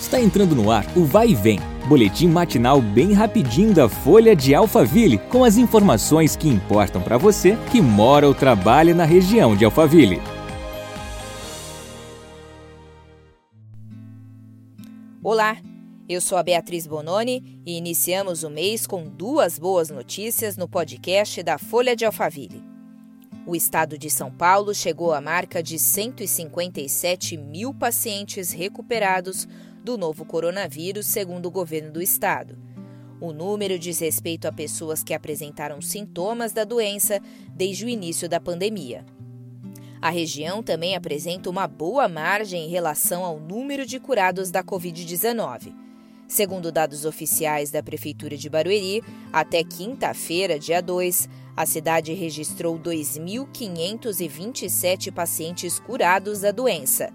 Está entrando no ar o Vai e Vem, boletim matinal bem rapidinho da Folha de Alphaville, com as informações que importam para você que mora ou trabalha na região de Alphaville. Olá, eu sou a Beatriz Bononi e iniciamos o mês com duas boas notícias no podcast da Folha de Alphaville. O estado de São Paulo chegou à marca de 157 mil pacientes recuperados do novo coronavírus, segundo o governo do estado. O número diz respeito a pessoas que apresentaram sintomas da doença desde o início da pandemia. A região também apresenta uma boa margem em relação ao número de curados da Covid-19. Segundo dados oficiais da Prefeitura de Barueri, até quinta-feira, dia 2, a cidade registrou 2.527 pacientes curados da doença.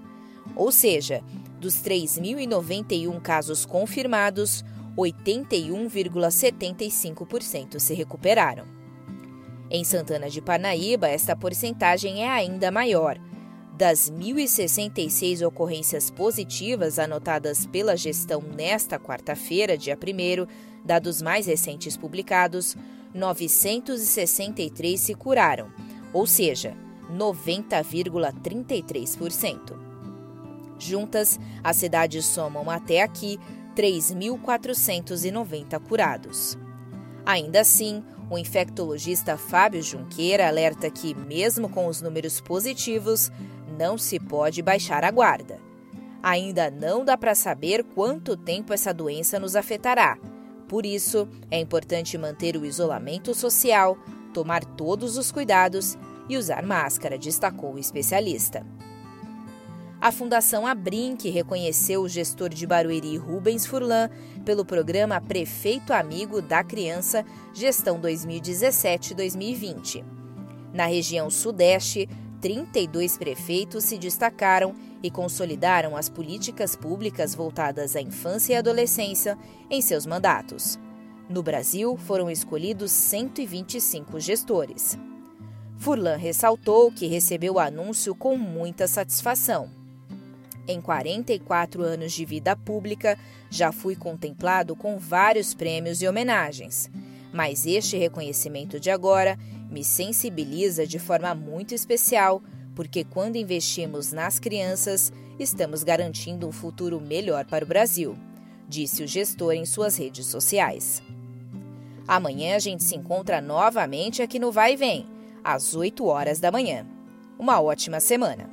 Ou seja, dos 3.091 casos confirmados, 81,75% se recuperaram. Em Santana de Parnaíba, esta porcentagem é ainda maior. Das 1.066 ocorrências positivas anotadas pela gestão nesta quarta-feira, dia 1, dados mais recentes publicados, 963 se curaram, ou seja, 90,33%. Juntas, as cidades somam até aqui 3.490 curados. Ainda assim, o infectologista Fábio Junqueira alerta que, mesmo com os números positivos, não se pode baixar a guarda. Ainda não dá para saber quanto tempo essa doença nos afetará. Por isso, é importante manter o isolamento social, tomar todos os cuidados e usar máscara, destacou o especialista. A Fundação Abrinq reconheceu o gestor de Barueri Rubens Furlan pelo programa Prefeito Amigo da Criança Gestão 2017-2020. Na região Sudeste, 32 prefeitos se destacaram e consolidaram as políticas públicas voltadas à infância e adolescência em seus mandatos. No Brasil, foram escolhidos 125 gestores. Furlan ressaltou que recebeu o anúncio com muita satisfação. Em 44 anos de vida pública, já fui contemplado com vários prêmios e homenagens. Mas este reconhecimento de agora me sensibiliza de forma muito especial, porque quando investimos nas crianças, estamos garantindo um futuro melhor para o Brasil, disse o gestor em suas redes sociais. Amanhã a gente se encontra novamente aqui no Vai e Vem, às 8 horas da manhã. Uma ótima semana!